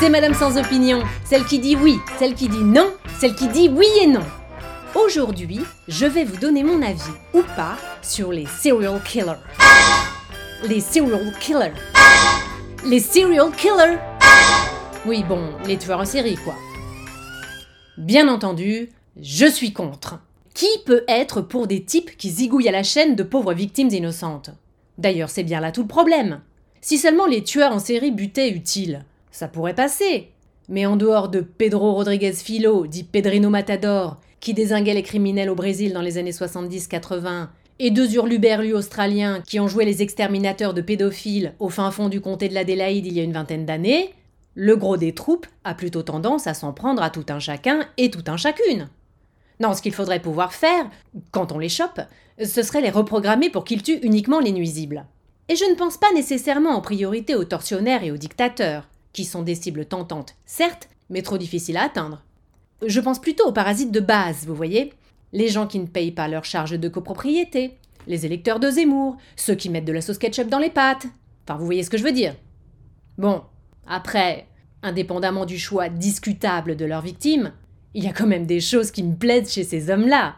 C'est Madame sans opinion, celle qui dit oui, celle qui dit non, celle qui dit oui et non. Aujourd'hui, je vais vous donner mon avis, ou pas, sur les serial killers. Les serial killers. Les serial killers. Oui, bon, les tueurs en série, quoi. Bien entendu, je suis contre. Qui peut être pour des types qui zigouillent à la chaîne de pauvres victimes innocentes? D'ailleurs, c'est bien là tout le problème. Si seulement les tueurs en série butaient utiles, ça pourrait passer. Mais en dehors de Pedro Rodriguez Filo, dit Pedrino Matador, qui désinguait les criminels au Brésil dans les années 70-80, et deux hurluberlus australiens qui ont joué les exterminateurs de pédophiles au fin fond du comté de l'Adélaïde il y a une vingtaine d'années, le gros des troupes a plutôt tendance à s'en prendre à tout un chacun et tout un chacune. Non, ce qu'il faudrait pouvoir faire, quand on les chope, ce serait les reprogrammer pour qu'ils tuent uniquement les nuisibles. Et je ne pense pas nécessairement en priorité aux tortionnaires et aux dictateurs, qui sont des cibles tentantes, certes, mais trop difficiles à atteindre. Je pense plutôt aux parasites de base, vous voyez Les gens qui ne payent pas leurs charges de copropriété, les électeurs de Zemmour, ceux qui mettent de la sauce ketchup dans les pâtes. Enfin, vous voyez ce que je veux dire. Bon, après, indépendamment du choix discutable de leurs victimes, il y a quand même des choses qui me plaisent chez ces hommes-là.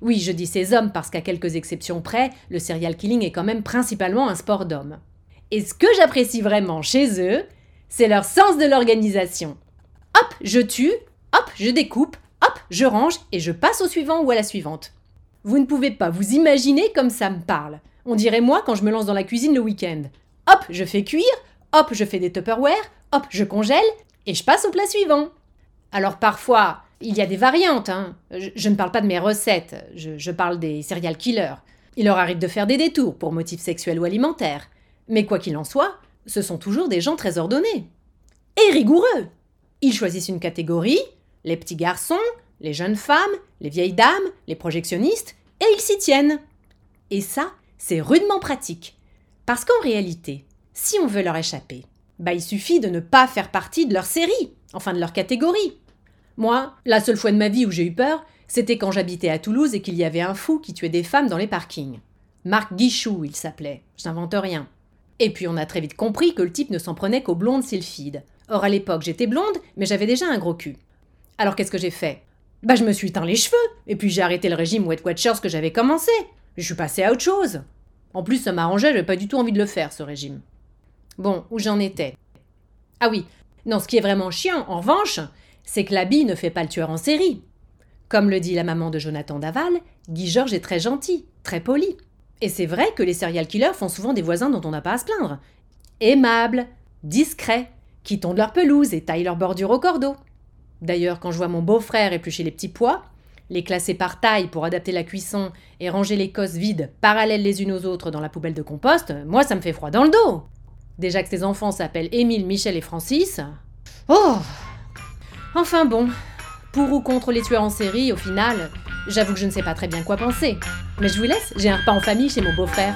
Oui, je dis ces hommes parce qu'à quelques exceptions près, le serial killing est quand même principalement un sport d'hommes. Et ce que j'apprécie vraiment chez eux, c'est leur sens de l'organisation. Hop, je tue, hop, je découpe, hop, je range et je passe au suivant ou à la suivante. Vous ne pouvez pas vous imaginer comme ça me parle. On dirait moi quand je me lance dans la cuisine le week-end. Hop, je fais cuire, hop, je fais des Tupperware, hop, je congèle et je passe au plat suivant. Alors parfois, il y a des variantes. Hein. Je, ne parle pas de mes recettes, je, parle des serial killers. Il leur arrive de faire des détours pour motifs sexuels ou alimentaires. Mais quoi qu'il en soit, ce sont toujours des gens très ordonnés. Et rigoureux. Ils choisissent une catégorie, les petits garçons, les jeunes femmes, les vieilles dames, les projectionnistes, et ils s'y tiennent. Et ça, c'est rudement pratique. Parce qu'en réalité, si on veut leur échapper, bah il suffit de ne pas faire partie de leur série, enfin de leur catégorie. Moi, la seule fois de ma vie où j'ai eu peur, c'était quand j'habitais à Toulouse et qu'il y avait un fou qui tuait des femmes dans les parkings. Marc Guichou, il s'appelait. Je n'invente rien. Et puis on a très vite compris que le type ne s'en prenait qu'aux blondes sylphides. Or à l'époque j'étais blonde, mais j'avais déjà un gros cul. Alors qu'est-ce que j'ai fait? Bah je me suis teint les cheveux, et puis j'ai arrêté le régime Wet Watchers que j'avais commencé. Je suis passée à autre chose. En plus ça m'arrangeait, j'avais pas du tout envie de le faire ce régime. Bon, où j'en étais? Ah oui, non, ce qui est vraiment chiant, en revanche, c'est que l'habit ne fait pas le tueur en série. Comme le dit la maman de Jonathan Daval, Guy Georges est très gentil, très poli. Et c'est vrai que les serial killers font souvent des voisins dont on n'a pas à se plaindre. Aimables, discrets, qui tondent leur pelouse et taillent leur bordure au cordeau. D'ailleurs, quand je vois mon beau-frère éplucher les petits pois, les classer par taille pour adapter la cuisson et ranger les cosses vides parallèles les unes aux autres dans la poubelle de compost, moi ça me fait froid dans le dos. Déjà que ses enfants s'appellent Émile, Michel et Francis. Oh Enfin bon, pour ou contre les tueurs en série, au final, j'avoue que je ne sais pas très bien quoi penser. Mais je vous laisse, j'ai un repas en famille chez mon beau-frère.